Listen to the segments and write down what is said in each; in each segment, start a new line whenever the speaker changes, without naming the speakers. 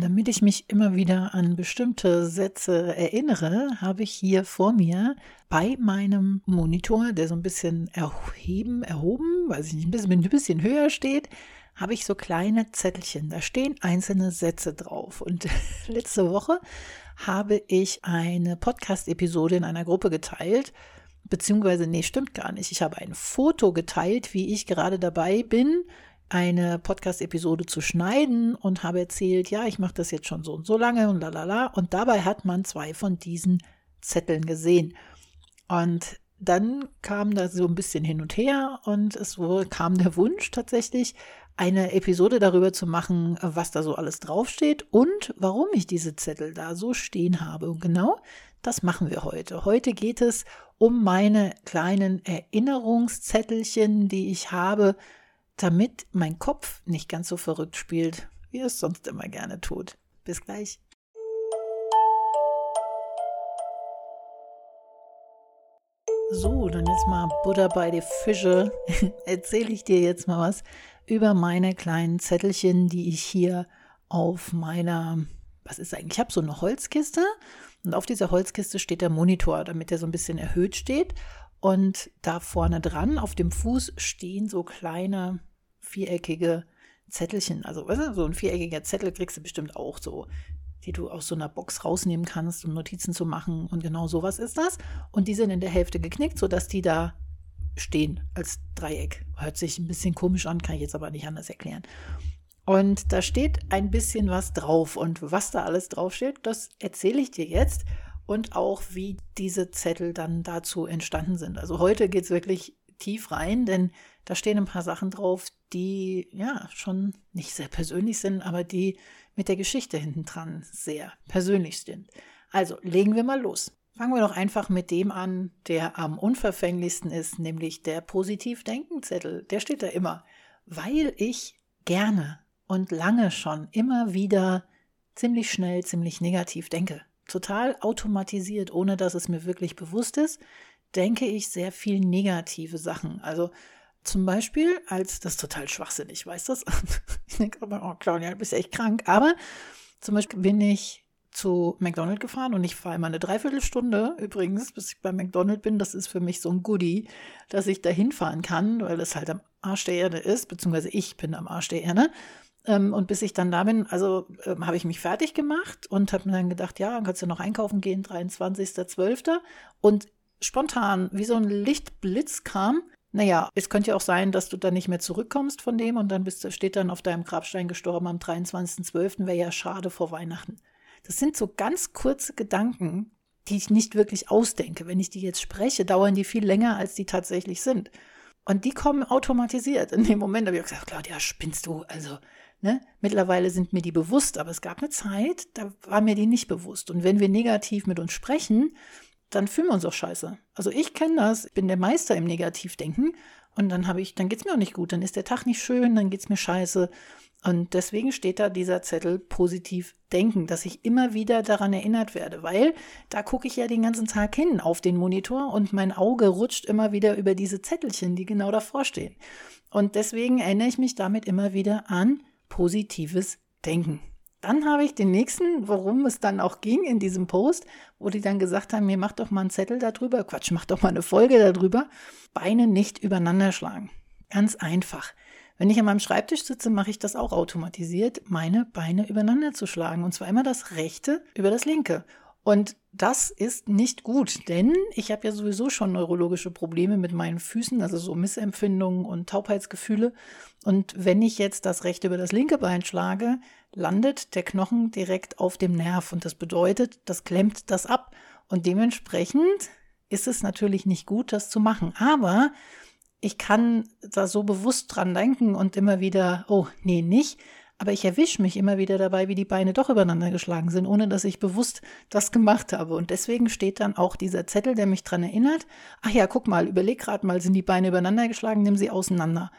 Damit ich mich immer wieder an bestimmte Sätze erinnere, habe ich hier vor mir bei meinem Monitor, der so ein bisschen erheben, erhoben, weiß ich nicht, ein bisschen, ein bisschen höher steht, habe ich so kleine Zettelchen. Da stehen einzelne Sätze drauf. Und letzte Woche habe ich eine Podcast-Episode in einer Gruppe geteilt. Beziehungsweise, nee, stimmt gar nicht. Ich habe ein Foto geteilt, wie ich gerade dabei bin, eine Podcast-Episode zu schneiden und habe erzählt, ja, ich mache das jetzt schon so und so lange und lalala. Und dabei hat man zwei von diesen Zetteln gesehen. Und dann kam da so ein bisschen hin und her und es kam der Wunsch tatsächlich, eine Episode darüber zu machen, was da so alles draufsteht und warum ich diese Zettel da so stehen habe. Und genau das machen wir heute. Heute geht es um meine kleinen Erinnerungszettelchen, die ich habe, damit mein Kopf nicht ganz so verrückt spielt, wie es sonst immer gerne tut. Bis gleich. So, dann jetzt mal Butter bei die Fische. Erzähle ich dir jetzt mal was über meine kleinen Zettelchen, die ich hier auf meiner, was ist eigentlich? Ich habe so eine Holzkiste und auf dieser Holzkiste steht der Monitor, damit er so ein bisschen erhöht steht. Und da vorne dran auf dem Fuß stehen so kleine viereckige Zettelchen. Also weißt du, so ein viereckiger Zettel kriegst du bestimmt auch so, die du aus so einer Box rausnehmen kannst, um Notizen zu machen. Und genau sowas ist das. Und die sind in der Hälfte geknickt, sodass die da stehen als Dreieck. Hört sich ein bisschen komisch an, kann ich jetzt aber nicht anders erklären. Und da steht ein bisschen was drauf. Und was da alles draufsteht, das erzähle ich dir jetzt. Und auch, wie diese Zettel dann dazu entstanden sind. Also heute geht es wirklich tief rein, denn da stehen ein paar Sachen drauf, die ja schon nicht sehr persönlich sind, aber die mit der Geschichte hinten dran sehr persönlich sind. Also legen wir mal los. Fangen wir doch einfach mit dem an, der am unverfänglichsten ist, nämlich der Positiv-Denken-Zettel. Der steht da immer, weil ich gerne und lange schon immer wieder ziemlich schnell, ziemlich negativ denke. Total automatisiert, ohne dass es mir wirklich bewusst ist, denke ich sehr viel negative Sachen. Also zum Beispiel als, das ist total schwachsinnig, weißt du das? ich denke aber, oh Claudia, du bist echt krank. Aber zum Beispiel bin ich zu McDonald's gefahren und ich fahre immer eine Dreiviertelstunde übrigens, bis ich bei McDonald's bin. Das ist für mich so ein Goodie, dass ich da hinfahren kann, weil das halt am Arsch der Erde ist, beziehungsweise ich bin am Arsch der Erde. Ähm, und bis ich dann da bin, also ähm, habe ich mich fertig gemacht und habe mir dann gedacht, ja, dann kannst du noch einkaufen gehen, 23.12. Und spontan, wie so ein Lichtblitz kam, naja, es könnte ja auch sein, dass du dann nicht mehr zurückkommst von dem und dann bist, steht dann auf deinem Grabstein gestorben am 23.12. Wäre ja schade vor Weihnachten. Das sind so ganz kurze Gedanken, die ich nicht wirklich ausdenke. Wenn ich die jetzt spreche, dauern die viel länger, als die tatsächlich sind. Und die kommen automatisiert. In dem Moment habe ich gesagt, Claudia, spinnst du? Also, ne? Mittlerweile sind mir die bewusst, aber es gab eine Zeit, da war mir die nicht bewusst. Und wenn wir negativ mit uns sprechen, dann fühlen wir uns auch scheiße. Also ich kenne das, ich bin der Meister im Negativdenken und dann habe ich, dann geht es mir auch nicht gut, dann ist der Tag nicht schön, dann geht es mir scheiße. Und deswegen steht da dieser Zettel positiv denken, dass ich immer wieder daran erinnert werde, weil da gucke ich ja den ganzen Tag hin auf den Monitor und mein Auge rutscht immer wieder über diese Zettelchen, die genau davor stehen. Und deswegen erinnere ich mich damit immer wieder an positives Denken. Dann habe ich den nächsten, worum es dann auch ging in diesem Post, wo die dann gesagt haben, mir macht doch mal einen Zettel darüber, Quatsch, mach doch mal eine Folge darüber, Beine nicht übereinander schlagen. Ganz einfach. Wenn ich an meinem Schreibtisch sitze, mache ich das auch automatisiert, meine Beine übereinander zu schlagen. Und zwar immer das rechte über das linke. Und das ist nicht gut, denn ich habe ja sowieso schon neurologische Probleme mit meinen Füßen, also so Missempfindungen und Taubheitsgefühle. Und wenn ich jetzt das rechte über das linke Bein schlage, landet der Knochen direkt auf dem Nerv. Und das bedeutet, das klemmt das ab. Und dementsprechend ist es natürlich nicht gut, das zu machen. Aber ich kann da so bewusst dran denken und immer wieder, oh, nee, nicht. Aber ich erwische mich immer wieder dabei, wie die Beine doch übereinander geschlagen sind, ohne dass ich bewusst das gemacht habe. Und deswegen steht dann auch dieser Zettel, der mich daran erinnert, ach ja, guck mal, überleg gerade mal, sind die Beine übereinander geschlagen, nimm sie auseinander.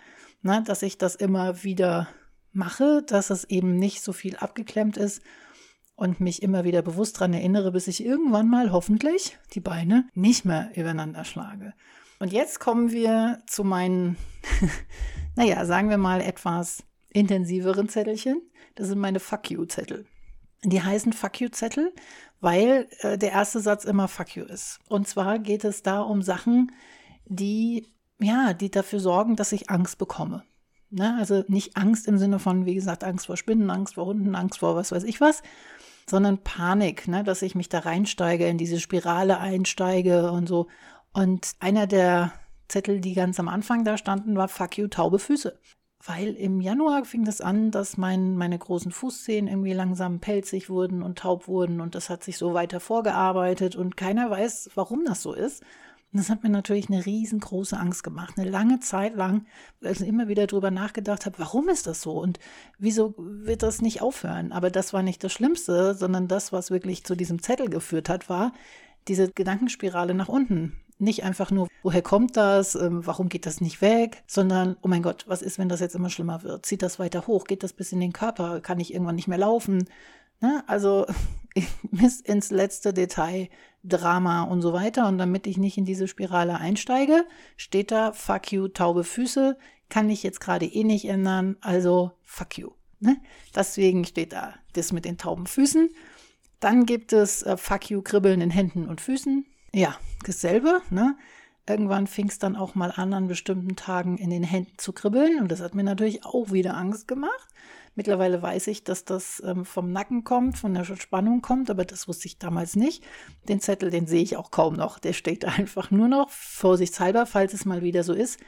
Na, dass ich das immer wieder mache, dass es eben nicht so viel abgeklemmt ist und mich immer wieder bewusst daran erinnere, bis ich irgendwann mal hoffentlich die Beine nicht mehr übereinander schlage. Und jetzt kommen wir zu meinen, naja, sagen wir mal etwas intensiveren Zettelchen. Das sind meine Fuck you-Zettel. Die heißen Fuck you-Zettel, weil äh, der erste Satz immer Fuck you ist. Und zwar geht es da um Sachen, die, ja, die dafür sorgen, dass ich Angst bekomme. Ne? Also nicht Angst im Sinne von, wie gesagt, Angst vor Spinnen, Angst vor Hunden, Angst vor was weiß ich was, sondern Panik, ne? dass ich mich da reinsteige, in diese Spirale einsteige und so. Und einer der Zettel, die ganz am Anfang da standen, war Fuck you, taube Füße. Weil im Januar fing das an, dass mein, meine großen Fußzehen irgendwie langsam pelzig wurden und taub wurden und das hat sich so weiter vorgearbeitet und keiner weiß, warum das so ist. Und das hat mir natürlich eine riesengroße Angst gemacht. Eine lange Zeit lang, also immer wieder drüber nachgedacht habe, warum ist das so und wieso wird das nicht aufhören? Aber das war nicht das Schlimmste, sondern das, was wirklich zu diesem Zettel geführt hat, war diese Gedankenspirale nach unten. Nicht einfach nur, woher kommt das, ähm, warum geht das nicht weg, sondern, oh mein Gott, was ist, wenn das jetzt immer schlimmer wird? Zieht das weiter hoch? Geht das bis in den Körper? Kann ich irgendwann nicht mehr laufen? Ne? Also bis ins letzte Detail Drama und so weiter. Und damit ich nicht in diese Spirale einsteige, steht da Fuck you, taube Füße. Kann ich jetzt gerade eh nicht ändern, also fuck you. Ne? Deswegen steht da das mit den tauben Füßen. Dann gibt es äh, Fuck you, Kribbeln in Händen und Füßen. Ja, dasselbe. Ne? Irgendwann fing es dann auch mal an, an bestimmten Tagen in den Händen zu kribbeln. Und das hat mir natürlich auch wieder Angst gemacht. Mittlerweile weiß ich, dass das ähm, vom Nacken kommt, von der Spannung kommt, aber das wusste ich damals nicht. Den Zettel, den sehe ich auch kaum noch. Der steht einfach nur noch, vorsichtshalber, falls es mal wieder so ist.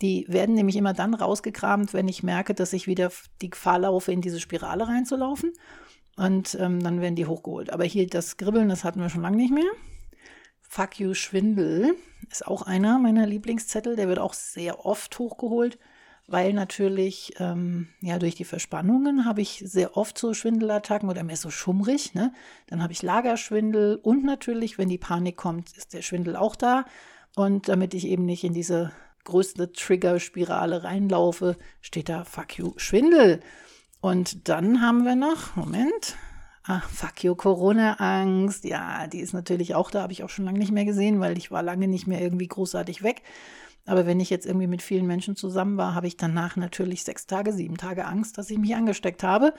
Die werden nämlich immer dann rausgekramt, wenn ich merke, dass ich wieder die Gefahr laufe, in diese Spirale reinzulaufen. Und ähm, dann werden die hochgeholt. Aber hier das Kribbeln, das hatten wir schon lange nicht mehr. Fuck you Schwindel ist auch einer meiner Lieblingszettel. Der wird auch sehr oft hochgeholt weil natürlich ähm, ja durch die Verspannungen habe ich sehr oft so Schwindelattacken oder mehr so schummrig. Ne? Dann habe ich Lagerschwindel und natürlich, wenn die Panik kommt, ist der Schwindel auch da. Und damit ich eben nicht in diese größte Trigger-Spirale reinlaufe, steht da Fuck you Schwindel. Und dann haben wir noch, Moment, Ach, fuck you, Corona-Angst. Ja, die ist natürlich auch da, habe ich auch schon lange nicht mehr gesehen, weil ich war lange nicht mehr irgendwie großartig weg. Aber wenn ich jetzt irgendwie mit vielen Menschen zusammen war, habe ich danach natürlich sechs Tage, sieben Tage Angst, dass ich mich angesteckt habe.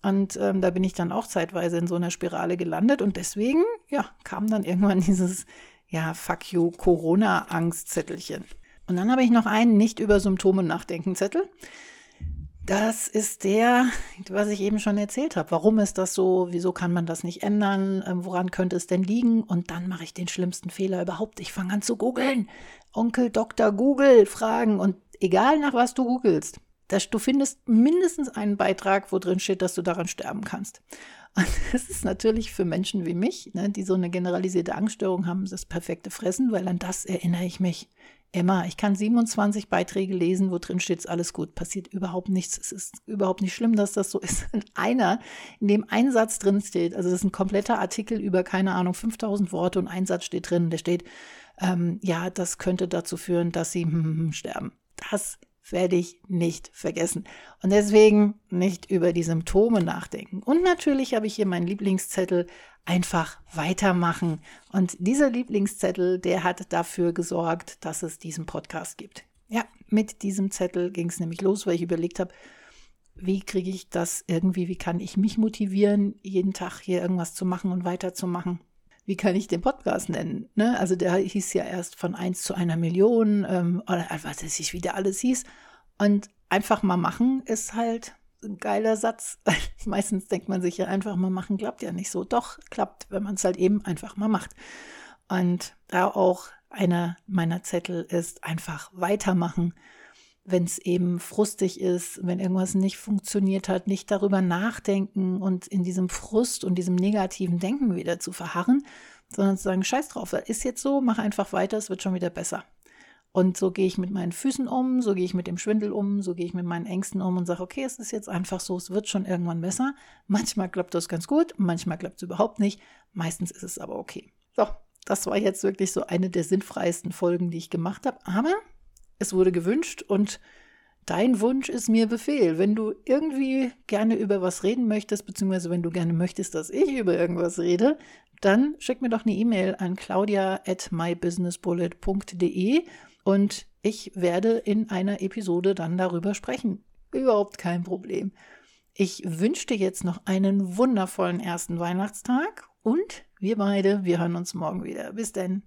Und ähm, da bin ich dann auch zeitweise in so einer Spirale gelandet. Und deswegen, ja, kam dann irgendwann dieses, ja, fuck you, Corona-Angstzettelchen. Und dann habe ich noch einen nicht über Symptome nachdenken Zettel. Das ist der, was ich eben schon erzählt habe. Warum ist das so? Wieso kann man das nicht ändern? Ähm, woran könnte es denn liegen? Und dann mache ich den schlimmsten Fehler überhaupt. Ich fange an zu googeln. Onkel Dr. Google fragen und egal nach was du googelst, dass du findest mindestens einen Beitrag, wo drin steht, dass du daran sterben kannst. Und das ist natürlich für Menschen wie mich, ne, die so eine generalisierte Angststörung haben, das perfekte Fressen, weil an das erinnere ich mich Emma, ich kann 27 Beiträge lesen, wo drin steht, alles gut, passiert überhaupt nichts. Es ist überhaupt nicht schlimm, dass das so ist. In einer, in dem ein Satz drin steht, also das ist ein kompletter Artikel über, keine Ahnung, 5000 Worte und ein Satz steht drin, der steht, ähm, ja, das könnte dazu führen, dass sie hm, hm, sterben. Das werde ich nicht vergessen. Und deswegen nicht über die Symptome nachdenken. Und natürlich habe ich hier meinen Lieblingszettel einfach weitermachen. Und dieser Lieblingszettel, der hat dafür gesorgt, dass es diesen Podcast gibt. Ja, mit diesem Zettel ging es nämlich los, weil ich überlegt habe, wie kriege ich das irgendwie, wie kann ich mich motivieren, jeden Tag hier irgendwas zu machen und weiterzumachen wie kann ich den Podcast nennen? Ne? Also der hieß ja erst von 1 zu einer Million ähm, oder was weiß ich, wie der alles hieß. Und einfach mal machen ist halt ein geiler Satz. Meistens denkt man sich ja einfach mal machen, klappt ja nicht so. Doch, klappt, wenn man es halt eben einfach mal macht. Und da auch einer meiner Zettel ist einfach weitermachen wenn es eben frustig ist, wenn irgendwas nicht funktioniert hat, nicht darüber nachdenken und in diesem Frust und diesem negativen Denken wieder zu verharren, sondern zu sagen, scheiß drauf, ist jetzt so, mach einfach weiter, es wird schon wieder besser. Und so gehe ich mit meinen Füßen um, so gehe ich mit dem Schwindel um, so gehe ich mit meinen Ängsten um und sage, okay, es ist jetzt einfach so, es wird schon irgendwann besser. Manchmal klappt das ganz gut, manchmal klappt es überhaupt nicht, meistens ist es aber okay. So, das war jetzt wirklich so eine der sinnfreiesten Folgen, die ich gemacht habe. Aber es wurde gewünscht und dein Wunsch ist mir Befehl. Wenn du irgendwie gerne über was reden möchtest, beziehungsweise wenn du gerne möchtest, dass ich über irgendwas rede, dann schick mir doch eine E-Mail an claudia at mybusinessbullet.de und ich werde in einer Episode dann darüber sprechen. Überhaupt kein Problem. Ich wünsche dir jetzt noch einen wundervollen ersten Weihnachtstag und wir beide, wir hören uns morgen wieder. Bis denn.